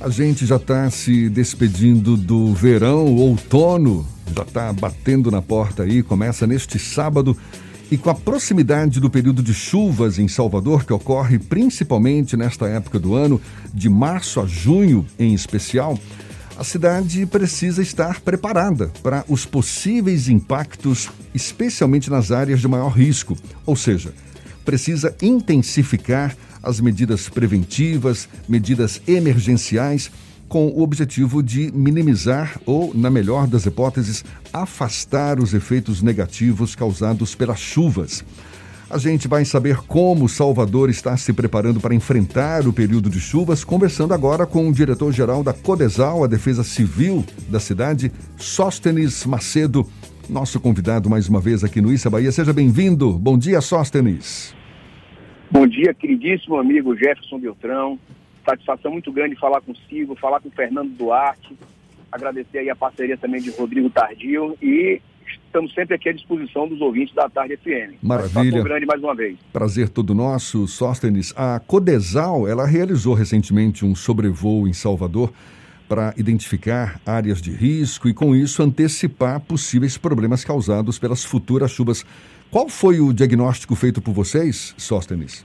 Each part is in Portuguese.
A gente já está se despedindo do verão, outono, já está batendo na porta aí, começa neste sábado. E com a proximidade do período de chuvas em Salvador, que ocorre principalmente nesta época do ano, de março a junho em especial, a cidade precisa estar preparada para os possíveis impactos, especialmente nas áreas de maior risco, ou seja, precisa intensificar as medidas preventivas, medidas emergenciais, com o objetivo de minimizar ou, na melhor das hipóteses, afastar os efeitos negativos causados pelas chuvas. A gente vai saber como Salvador está se preparando para enfrentar o período de chuvas, conversando agora com o diretor-geral da Codesal, a Defesa Civil da cidade, Sóstenes Macedo, nosso convidado mais uma vez aqui no Issa Bahia. Seja bem-vindo. Bom dia, Sóstenes. Bom dia, queridíssimo amigo Jefferson Beltrão. Satisfação muito grande falar consigo, falar com o Fernando Duarte. Agradecer aí a parceria também de Rodrigo Tardio e estamos sempre aqui à disposição dos ouvintes da Tarde FM. Maravilha. grande mais uma vez. Prazer todo nosso, Sóstenes. A Codesal, ela realizou recentemente um sobrevoo em Salvador para identificar áreas de risco e, com isso, antecipar possíveis problemas causados pelas futuras chuvas. Qual foi o diagnóstico feito por vocês, Sóstenes?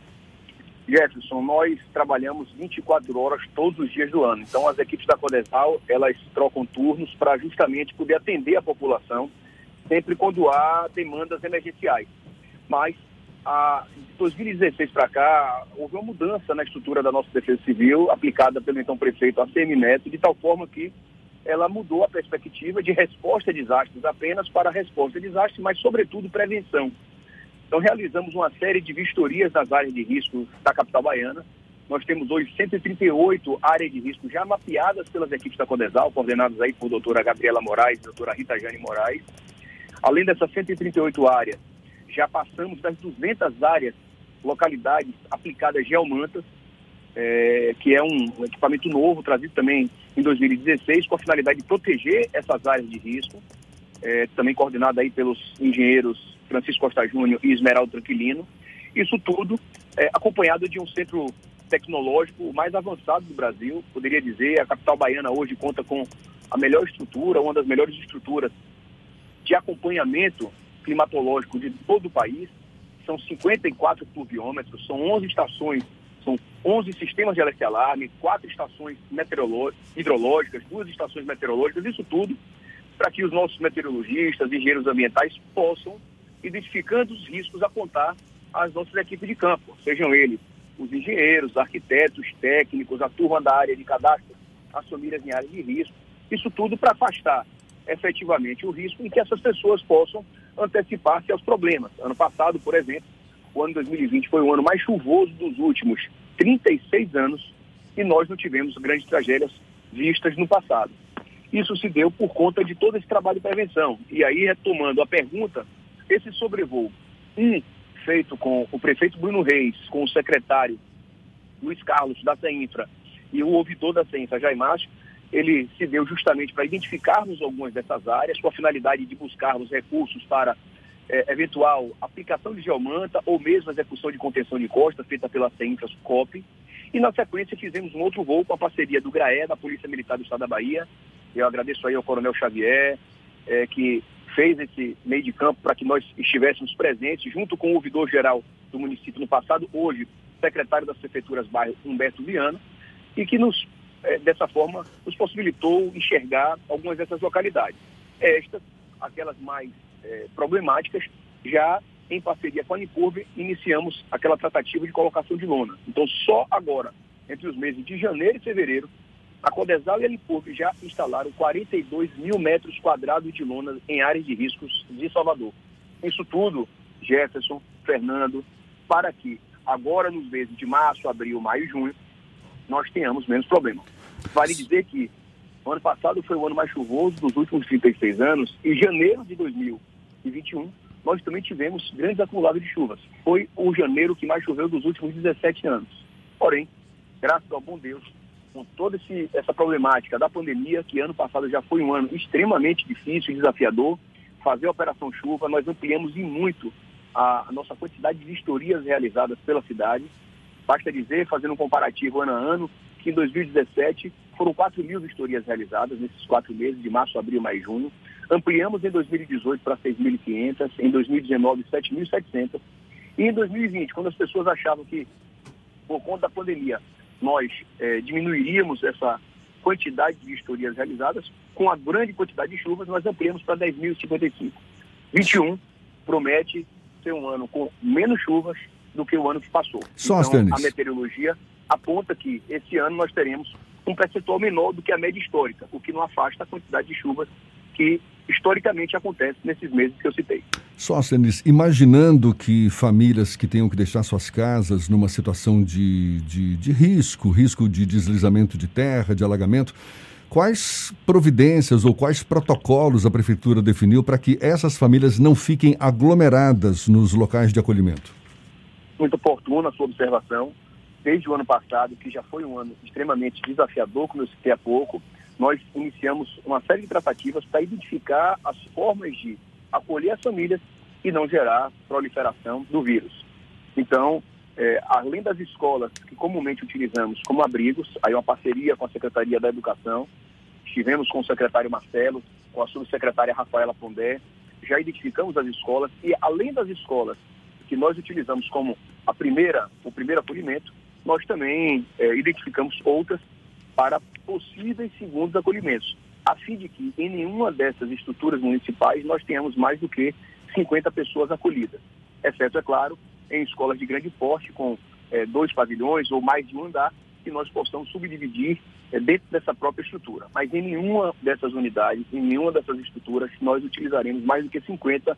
Jefferson, nós trabalhamos 24 horas todos os dias do ano. Então, as equipes da Codesal, elas trocam turnos para justamente poder atender a população sempre quando há demandas emergenciais. Mas, a, de 2016 para cá, houve uma mudança na estrutura da nossa Defesa Civil, aplicada pelo então prefeito ACM Neto, de tal forma que ela mudou a perspectiva de resposta a desastres apenas para resposta a desastres, mas sobretudo prevenção. Então realizamos uma série de vistorias nas áreas de risco da capital baiana. Nós temos hoje 138 áreas de risco já mapeadas pelas equipes da Codesal, coordenadas aí por doutora Gabriela Moraes e doutora Rita Jane Moraes. Além dessas 138 áreas, já passamos das 200 áreas, localidades aplicadas geomantas, é, que é um equipamento novo, trazido também em 2016, com a finalidade de proteger essas áreas de risco, é, também coordenado aí pelos engenheiros Francisco Costa Júnior e Esmeraldo Tranquilino. Isso tudo é, acompanhado de um centro tecnológico mais avançado do Brasil, poderia dizer. A capital baiana hoje conta com a melhor estrutura, uma das melhores estruturas de acompanhamento climatológico de todo o país. São 54 pluviômetros, são 11 estações são 11 sistemas de alerta-alarme, quatro estações hidrológicas, duas estações meteorológicas, isso tudo para que os nossos meteorologistas, engenheiros ambientais possam, identificando os riscos, apontar às nossas equipes de campo, sejam eles os engenheiros, arquitetos, técnicos, a turma da área de cadastro, as áreas de risco, isso tudo para afastar efetivamente o risco e que essas pessoas possam antecipar-se aos problemas. Ano passado, por exemplo, o ano 2020 foi o ano mais chuvoso dos últimos 36 anos e nós não tivemos grandes tragédias vistas no passado. Isso se deu por conta de todo esse trabalho de prevenção. E aí, retomando a pergunta, esse sobrevoo, um feito com o prefeito Bruno Reis, com o secretário Luiz Carlos da CEINFRA e o ouvidor da CEINFRA, Jair ele se deu justamente para identificarmos algumas dessas áreas, com a finalidade de buscarmos recursos para é, eventual aplicação de geomanta ou mesmo execução de contenção de costa feita pela CEINFRA COP. E na sequência fizemos um outro voo com a parceria do GRAE, da Polícia Militar do Estado da Bahia. Eu agradeço aí ao Coronel Xavier, é, que fez esse meio de campo para que nós estivéssemos presentes, junto com o ouvidor-geral do município no passado, hoje secretário das Prefeituras Bairro, Humberto Viana, e que nos, é, dessa forma, nos possibilitou enxergar algumas dessas localidades. Estas, aquelas mais é, problemáticas, já em parceria com a Anicurve, iniciamos aquela tratativa de colocação de lona. Então, só agora, entre os meses de janeiro e fevereiro, a Codesal e a Anicurve já instalaram 42 mil metros quadrados de lona em áreas de riscos de Salvador. Isso tudo, Jefferson, Fernando, para que agora nos meses de março, abril, maio e junho, nós tenhamos menos problema. Vale dizer que o ano passado foi o ano mais chuvoso dos últimos 36 anos e janeiro de 2000 2021, nós também tivemos grandes acumulados de chuvas. Foi o janeiro que mais choveu dos últimos 17 anos. Porém, graças ao bom Deus, com toda esse, essa problemática da pandemia, que ano passado já foi um ano extremamente difícil e desafiador, fazer a Operação Chuva, nós ampliamos em muito a, a nossa quantidade de vistorias realizadas pela cidade. Basta dizer, fazendo um comparativo ano a ano, em 2017 foram 4 mil vistorias realizadas nesses quatro meses, de março, abril, maio e junho. Ampliamos em 2018 para 6.500, em 2019 7.700. E em 2020, quando as pessoas achavam que, por conta da pandemia, nós eh, diminuiríamos essa quantidade de vistorias realizadas, com a grande quantidade de chuvas, nós ampliamos para 10.055. 21 promete ser um ano com menos chuvas do que o ano que passou. Só então, a meteorologia aponta que esse ano nós teremos um percentual menor do que a média histórica, o que não afasta a quantidade de chuvas que historicamente acontece nesses meses que eu citei. Sóstenes, imaginando que famílias que tenham que deixar suas casas numa situação de, de, de risco, risco de deslizamento de terra, de alagamento, quais providências ou quais protocolos a Prefeitura definiu para que essas famílias não fiquem aglomeradas nos locais de acolhimento? Muito oportuna a sua observação. Desde o ano passado, que já foi um ano extremamente desafiador, como eu citei há pouco, nós iniciamos uma série de tratativas para identificar as formas de acolher as famílias e não gerar proliferação do vírus. Então, é, além das escolas que comumente utilizamos como abrigos, aí uma parceria com a Secretaria da Educação, estivemos com o secretário Marcelo, com a subsecretária Rafaela Pondé, já identificamos as escolas e além das escolas que nós utilizamos como a primeira, o primeiro acolhimento, nós também é, identificamos outras para possíveis segundos acolhimentos, a fim de que em nenhuma dessas estruturas municipais nós tenhamos mais do que 50 pessoas acolhidas, exceto, é claro, em escolas de grande porte, com é, dois pavilhões ou mais de um andar, que nós possamos subdividir é, dentro dessa própria estrutura. Mas em nenhuma dessas unidades, em nenhuma dessas estruturas, nós utilizaremos mais do que 50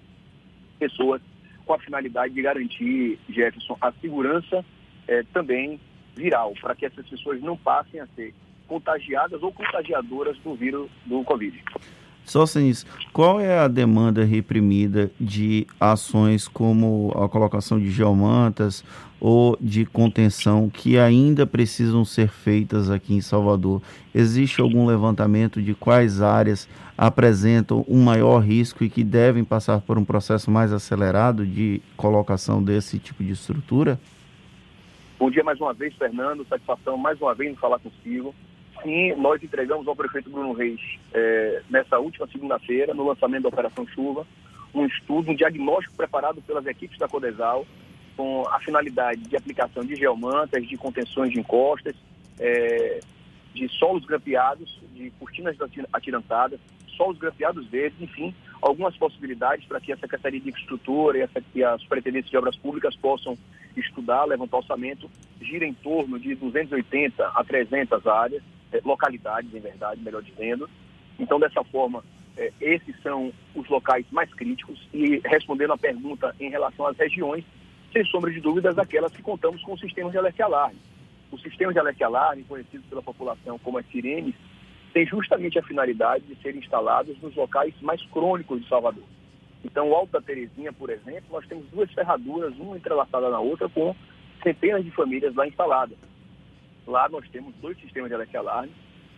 pessoas com a finalidade de garantir, Jefferson, a segurança é, também viral, para que essas pessoas não passem a ser contagiadas ou contagiadoras do vírus do Covid. Sócenes, qual é a demanda reprimida de ações como a colocação de geomantas ou de contenção que ainda precisam ser feitas aqui em Salvador? Existe algum levantamento de quais áreas apresentam um maior risco e que devem passar por um processo mais acelerado de colocação desse tipo de estrutura? Bom dia mais uma vez, Fernando. Satisfação mais uma vez em falar consigo. Sim, nós entregamos ao prefeito Bruno Reis, é, nessa última segunda-feira, no lançamento da Operação Chuva, um estudo, um diagnóstico preparado pelas equipes da Codesal, com a finalidade de aplicação de geomantas, de contenções de encostas, é, de solos grampeados, de cortinas atirantadas, solos grampeados verdes, enfim, algumas possibilidades para que a Secretaria de Infraestrutura e a, e a Superintendência de Obras Públicas possam estudar, levantar orçamento, gira em torno de 280 a 300 áreas, é, localidades, em verdade, melhor dizendo. Então, dessa forma, é, esses são os locais mais críticos. E respondendo à pergunta em relação às regiões, sem sombra de dúvidas, aquelas que contamos com o sistema de alerta-alarme. O sistema de alerta-alarme, conhecido pela população como as sirenes, tem justamente a finalidade de serem instalados nos locais mais crônicos de Salvador. Então, da Terezinha, por exemplo, nós temos duas ferraduras, uma entrelaçada na outra, com centenas de famílias lá instaladas. Lá nós temos dois sistemas de alerta-alarme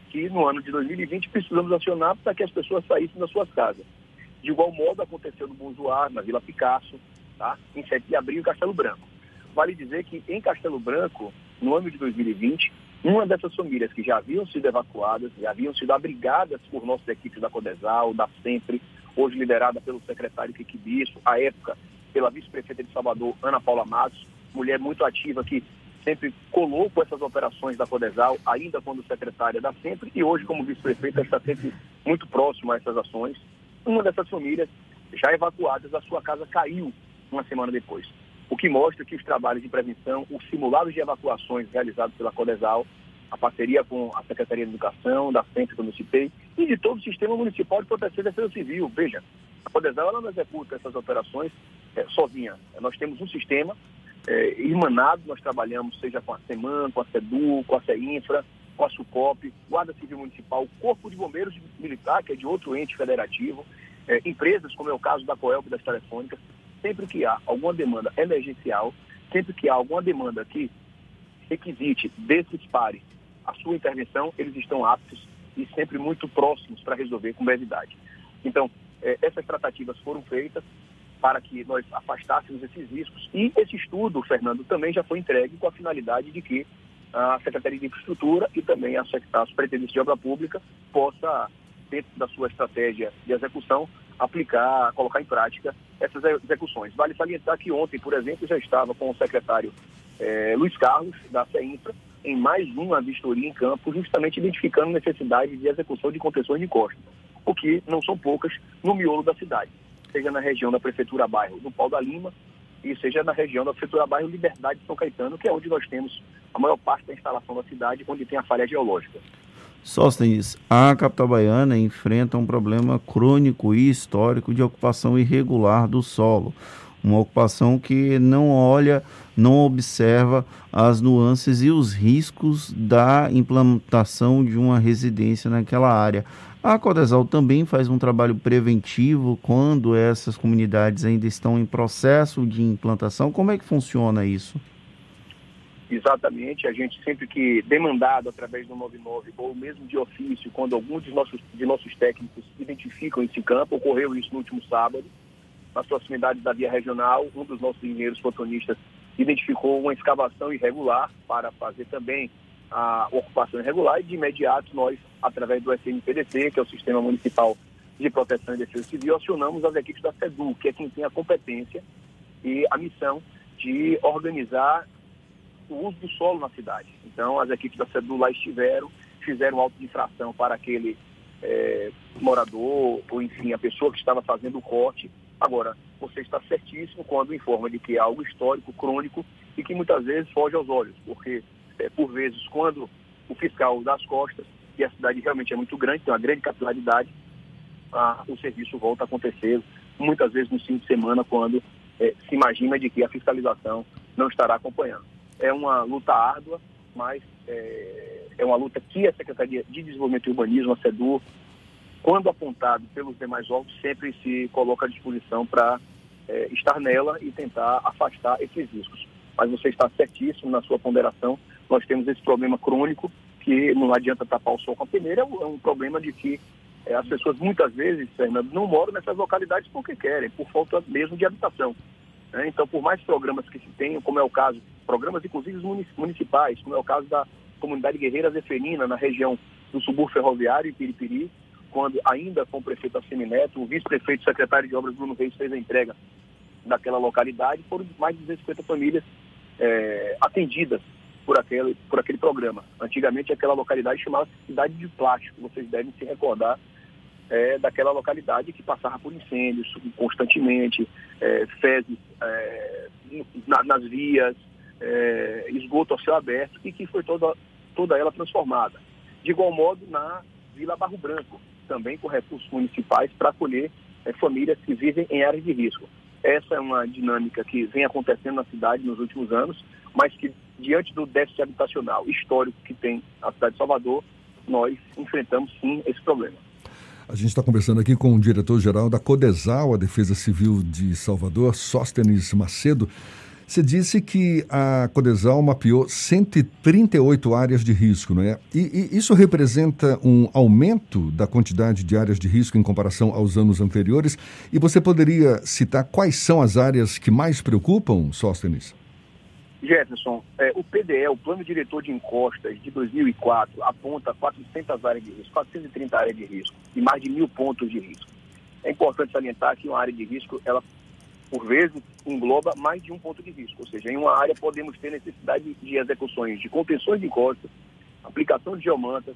que no ano de 2020 precisamos acionar para que as pessoas saíssem das suas casas. De igual modo aconteceu no Bonjour, na Vila Picasso, tá? em 7 de abril, em Castelo Branco. Vale dizer que em Castelo Branco, no ano de 2020, uma dessas famílias que já haviam sido evacuadas, já haviam sido abrigadas por nossas equipes da Codesal, da Sempre, hoje liderada pelo secretário Kiki Bispo, à época pela vice-prefeita de Salvador, Ana Paula Matos, mulher muito ativa que sempre colou com essas operações da Codesal, ainda quando secretária da Sempre, e hoje, como vice-prefeita, está sempre muito próximo a essas ações. Uma dessas famílias, já evacuadas, a sua casa caiu uma semana depois. O que mostra que os trabalhos de prevenção, os simulados de evacuações realizados pela Codesal, a parceria com a Secretaria de Educação, da Sempre que eu citei, e de todo o sistema municipal de proteção e defesa civil. Veja, a Codesal ela não executa essas operações é, sozinha. Nós temos um sistema é, irmanado, nós trabalhamos, seja com a SEMAN, com a SEDU, com a CEINFRA, com a SUCOP, Guarda Civil Municipal, Corpo de Bombeiros Militar, que é de outro ente federativo, é, empresas, como é o caso da Coelp das Telefônicas, sempre que há alguma demanda emergencial, sempre que há alguma demanda que requisite desses pares a sua intervenção, eles estão aptos e sempre muito próximos para resolver com brevidade. Então, é, essas tratativas foram feitas, para que nós afastássemos esses riscos. E esse estudo, Fernando, também já foi entregue com a finalidade de que a Secretaria de Infraestrutura e também a Superintendência de Obra Pública possa, dentro da sua estratégia de execução, aplicar, colocar em prática essas execuções. Vale salientar que ontem, por exemplo, já estava com o secretário eh, Luiz Carlos, da CEINFRA, em mais uma vistoria em campo, justamente identificando necessidade de execução de contenções de costa, o que não são poucas no miolo da cidade, seja na região da Prefeitura Bairro do Pau da Lima, e seja na região da Prefeitura Bairro Liberdade de São Caetano, que é onde nós temos a maior parte da instalação da cidade, onde tem a falha geológica. Sóstenes, a capital baiana enfrenta um problema crônico e histórico de ocupação irregular do solo. Uma ocupação que não olha, não observa as nuances e os riscos da implantação de uma residência naquela área. A Codesal também faz um trabalho preventivo quando essas comunidades ainda estão em processo de implantação. Como é que funciona isso? Exatamente, a gente sempre que demandado através do 99 ou mesmo de ofício, quando alguns de nossos, de nossos técnicos identificam esse campo, ocorreu isso no último sábado, nas proximidades da via regional, um dos nossos engenheiros fotonistas identificou uma escavação irregular para fazer também a ocupação irregular e de imediato nós, através do SNPDC, que é o Sistema Municipal de Proteção e Defesa Civil, acionamos as equipes da SEDU, que é quem tem a competência e a missão de organizar o uso do solo na cidade. Então, as equipes da SEDU lá estiveram, fizeram auto de infração para aquele é, morador, ou enfim, a pessoa que estava fazendo o corte. Agora, você está certíssimo quando informa de que é algo histórico, crônico e que muitas vezes foge aos olhos, porque é, por vezes, quando o fiscal das costas, e a cidade realmente é muito grande, tem uma grande capilaridade, a, o serviço volta a acontecer, muitas vezes no fim de semana, quando é, se imagina de que a fiscalização não estará acompanhando. É uma luta árdua, mas é, é uma luta que a Secretaria de Desenvolvimento e Urbanismo, a SEDUR, quando apontado pelos demais órgãos, sempre se coloca à disposição para é, estar nela e tentar afastar esses riscos. Mas você está certíssimo na sua ponderação nós temos esse problema crônico que não adianta tapar o sol com a peneira, é um é problema de que é, as pessoas muitas vezes, Fernando, não moram nessas localidades porque querem, por falta mesmo de habitação. Né? Então, por mais programas que se tenham, como é o caso, programas inclusive municipais, como é o caso da comunidade Guerreira Zeferina, na região do subúrbio ferroviário, em Piripiri, quando ainda com o prefeito Assemineto, o vice-prefeito secretário de obras Bruno Reis fez a entrega daquela localidade, foram mais de 250 famílias é, atendidas por aquele, por aquele programa. Antigamente aquela localidade chamava Cidade de Plástico, vocês devem se recordar é, daquela localidade que passava por incêndios constantemente, é, fezes é, na, nas vias, é, esgoto ao céu aberto e que foi toda, toda ela transformada. De igual modo na Vila Barro Branco, também com recursos municipais para acolher é, famílias que vivem em áreas de risco. Essa é uma dinâmica que vem acontecendo na cidade nos últimos anos, mas que diante do déficit habitacional histórico que tem a cidade de Salvador, nós enfrentamos sim esse problema. A gente está conversando aqui com o diretor-geral da Codesal, a Defesa Civil de Salvador, Sóstenes Macedo. Você disse que a Codesal mapeou 138 áreas de risco, não é? E, e, isso representa um aumento da quantidade de áreas de risco em comparação aos anos anteriores. E você poderia citar quais são as áreas que mais preocupam, Sóstenes? Jefferson, é, o PDE, o Plano Diretor de Encostas de 2004, aponta 400 áreas de risco, 430 áreas de risco e mais de mil pontos de risco. É importante salientar que uma área de risco, ela, por vezes, engloba mais de um ponto de risco. Ou seja, em uma área podemos ter necessidade de execuções de contenções de encostas, aplicação de geomantas,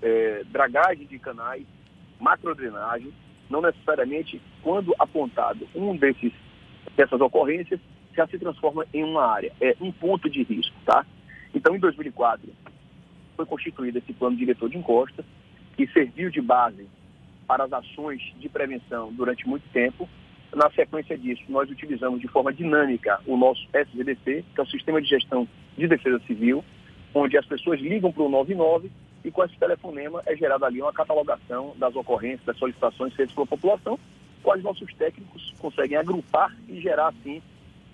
é, dragagem de canais, macrodrenagem, não necessariamente quando apontado um desses dessas ocorrências, já se transforma em uma área, é um ponto de risco, tá? Então, em 2004, foi constituído esse plano diretor de encostas, que serviu de base para as ações de prevenção durante muito tempo. Na sequência disso, nós utilizamos de forma dinâmica o nosso SVDC, que é o Sistema de Gestão de Defesa Civil, onde as pessoas ligam para o 99 e com esse telefonema é gerada ali uma catalogação das ocorrências, das solicitações feitas pela população, quais nossos técnicos conseguem agrupar e gerar, assim,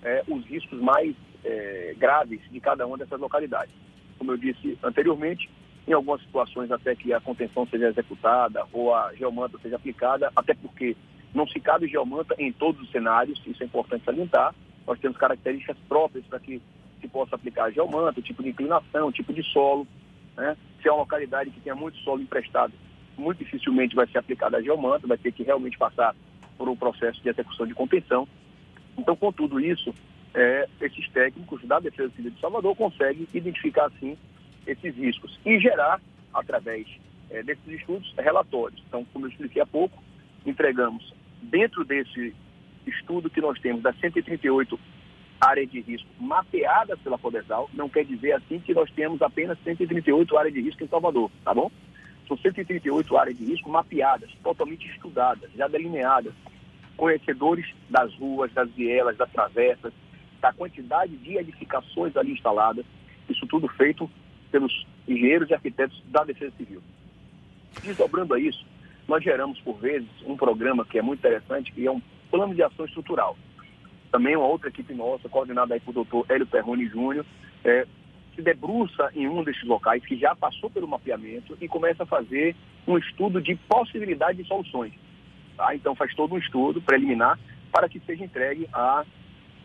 é, os riscos mais é, graves de cada uma dessas localidades. Como eu disse anteriormente, em algumas situações até que a contenção seja executada ou a geomanta seja aplicada, até porque não se cabe geomanta em todos os cenários, isso é importante salientar. Nós temos características próprias para que se possa aplicar a geomanta, tipo de inclinação, tipo de solo. Né? Se é uma localidade que tenha muito solo emprestado, muito dificilmente vai ser aplicada a geomanta, vai ter que realmente passar por um processo de execução de contenção. Então, com tudo isso, é, esses técnicos da Defesa Civil de Salvador conseguem identificar, assim, esses riscos e gerar, através é, desses estudos, relatórios. Então, como eu expliquei há pouco, entregamos, dentro desse estudo que nós temos das 138 áreas de risco mapeadas pela Codesal, não quer dizer assim que nós temos apenas 138 áreas de risco em Salvador, tá bom? São 138 áreas de risco mapeadas, totalmente estudadas, já delineadas, conhecedores das ruas, das vielas, das travessas, da quantidade de edificações ali instaladas, isso tudo feito pelos engenheiros e arquitetos da Defesa Civil. Desdobrando a isso, nós geramos, por vezes, um programa que é muito interessante, que é um plano de ação estrutural. Também uma outra equipe nossa, coordenada aí por doutor Hélio Perrone Júnior, é, se debruça em um desses locais que já passou pelo mapeamento e começa a fazer um estudo de possibilidade de soluções. Tá? Então faz todo um estudo preliminar para que seja entregue à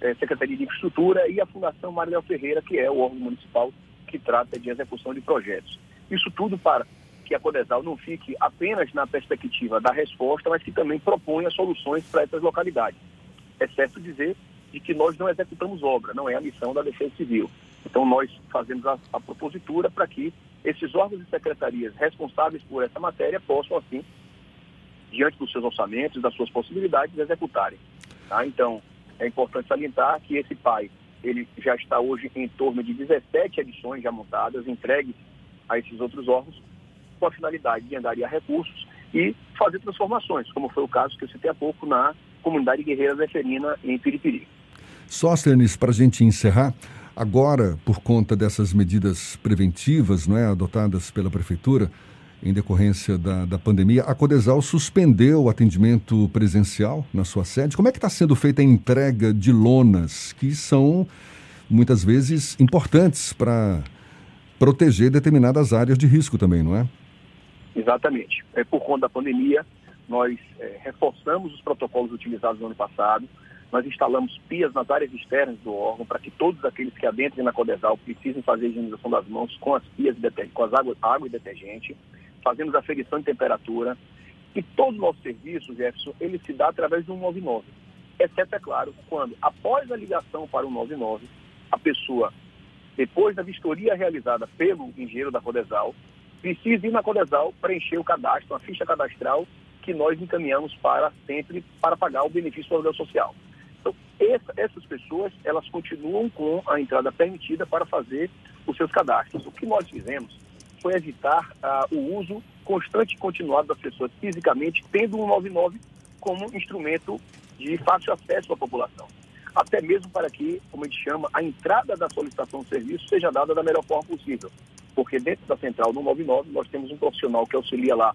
é, Secretaria de Infraestrutura e à Fundação Marilel Ferreira, que é o órgão municipal que trata de execução de projetos. Isso tudo para que a Codesal não fique apenas na perspectiva da resposta, mas que também proponha soluções para essas localidades. É certo dizer de que nós não executamos obra, não é a missão da Defesa Civil. Então nós fazemos a, a propositura para que esses órgãos e secretarias responsáveis por essa matéria possam, assim, diante dos seus orçamentos, das suas possibilidades, executarem. Tá? Então, é importante salientar que esse PAI ele já está hoje em torno de 17 edições já montadas, entregues a esses outros órgãos, com a finalidade de angariar recursos e fazer transformações, como foi o caso que eu citei há pouco na comunidade guerreira zeferina em Piripiri. Sóstenes, para a gente encerrar, agora, por conta dessas medidas preventivas não é, adotadas pela Prefeitura, em decorrência da, da pandemia, a Codesal suspendeu o atendimento presencial na sua sede. Como é que está sendo feita a entrega de lonas, que são muitas vezes importantes para proteger determinadas áreas de risco também, não é? Exatamente. É, por conta da pandemia, nós é, reforçamos os protocolos utilizados no ano passado, nós instalamos pias nas áreas externas do órgão para que todos aqueles que adentrem na Codesal precisem fazer a higienização das mãos com as pias, com as água, água e detergente. Fazemos aferição de temperatura. E todo o nosso serviço, Jefferson, ele se dá através do 199. Exceto, é claro, quando, após a ligação para o 199, a pessoa, depois da vistoria realizada pelo engenheiro da Codesal, precisa ir na Codesal preencher o cadastro, a ficha cadastral que nós encaminhamos para sempre para pagar o benefício do aluguel social. Então, essa, essas pessoas, elas continuam com a entrada permitida para fazer os seus cadastros. O que nós fizemos foi evitar uh, o uso constante e continuado das pessoas fisicamente, tendo o 99 como instrumento de fácil acesso à população. Até mesmo para que, como a gente chama, a entrada da solicitação de serviço seja dada da melhor forma possível porque dentro da central do 99 nós temos um profissional que auxilia lá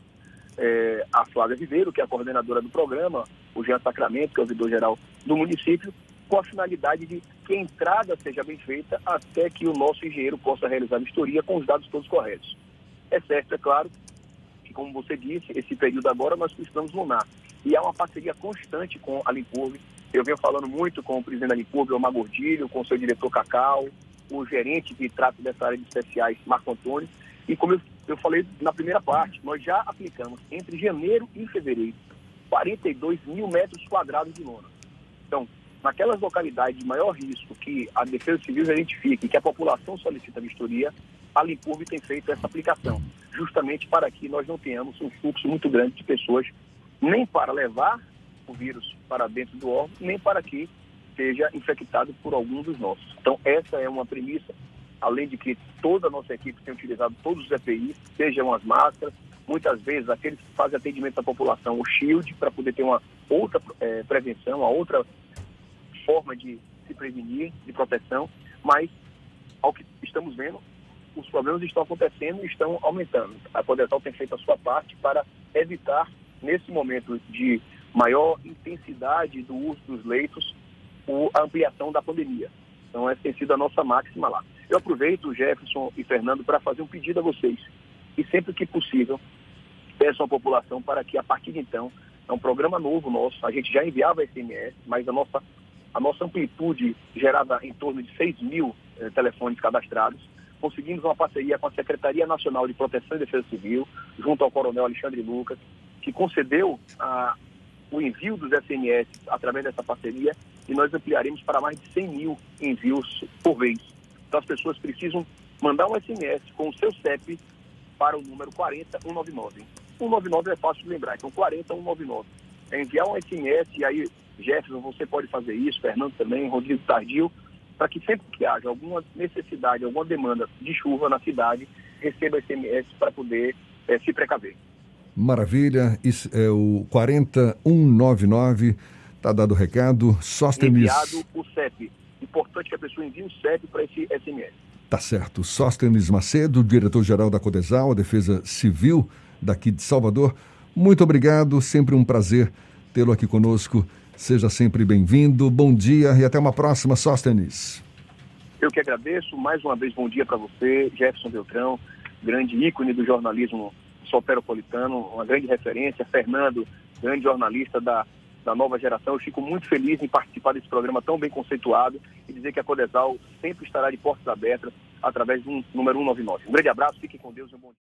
é, a Flávia Viveiro, que é a coordenadora do programa, o Jean Sacramento, que é o ouvidor-geral do município, com a finalidade de que a entrada seja bem feita até que o nosso engenheiro possa realizar a vistoria com os dados todos corretos. É certo, é claro, que como você disse, esse período agora nós precisamos lunar. E há uma parceria constante com a Limpurve. Eu venho falando muito com o presidente da Limpurve, o Magordilho, com o seu diretor Cacau, o gerente que trata dessa área de especiais, Marco Antônio. E como eu, eu falei na primeira parte, nós já aplicamos entre janeiro e fevereiro 42 mil metros quadrados de lona. Então, naquelas localidades de maior risco que a Defesa Civil identifica e que a população solicita vistoria, a Limpurbe tem feito essa aplicação, justamente para que nós não tenhamos um fluxo muito grande de pessoas, nem para levar o vírus para dentro do órgão, nem para que seja infectado por algum dos nossos. Então, essa é uma premissa, além de que toda a nossa equipe tem utilizado todos os EPIs, sejam as máscaras, muitas vezes aqueles que fazem atendimento à população, o SHIELD, para poder ter uma outra é, prevenção, uma outra forma de se prevenir, de proteção, mas, ao que estamos vendo, os problemas estão acontecendo e estão aumentando. A Podersal tem feito a sua parte para evitar, nesse momento de maior intensidade do uso dos leitos, a ampliação da pandemia. Então, essa tem sido a nossa máxima lá. Eu aproveito, Jefferson e Fernando, para fazer um pedido a vocês. E sempre que possível, peçam à população para que, a partir de então, é um programa novo nosso, a gente já enviava SMS, mas a nossa, a nossa amplitude gerada em torno de 6 mil eh, telefones cadastrados. Conseguimos uma parceria com a Secretaria Nacional de Proteção e Defesa Civil, junto ao Coronel Alexandre Lucas, que concedeu a, o envio dos SMS através dessa parceria e nós ampliaremos para mais de 100 mil envios por vez. Então as pessoas precisam mandar um SMS com o seu CEP para o número 40199. 199 é fácil de lembrar, então 40199. É enviar um SMS e aí, Jefferson, você pode fazer isso, Fernando também, Rodrigo Tardio, para que sempre que haja alguma necessidade, alguma demanda de chuva na cidade, receba SMS para poder é, se precaver. Maravilha, isso é o 40199, está dado o recado. Sóstenes... Enviado o CEP. Importante que a pessoa envie o CEP para esse SMS. Tá certo. Sóstenes Macedo, diretor-geral da Codesal, a Defesa Civil daqui de Salvador. Muito obrigado, sempre um prazer tê-lo aqui conosco. Seja sempre bem-vindo. Bom dia e até uma próxima, Sóstenes. Eu que agradeço. Mais uma vez, bom dia para você, Jefferson Beltrão, grande ícone do jornalismo soteropolitano, uma grande referência, Fernando, grande jornalista da, da nova geração. Eu fico muito feliz em participar desse programa tão bem conceituado e dizer que a Codesal sempre estará de portas abertas através do número 199. Um grande abraço, fiquem com Deus e um bom dia.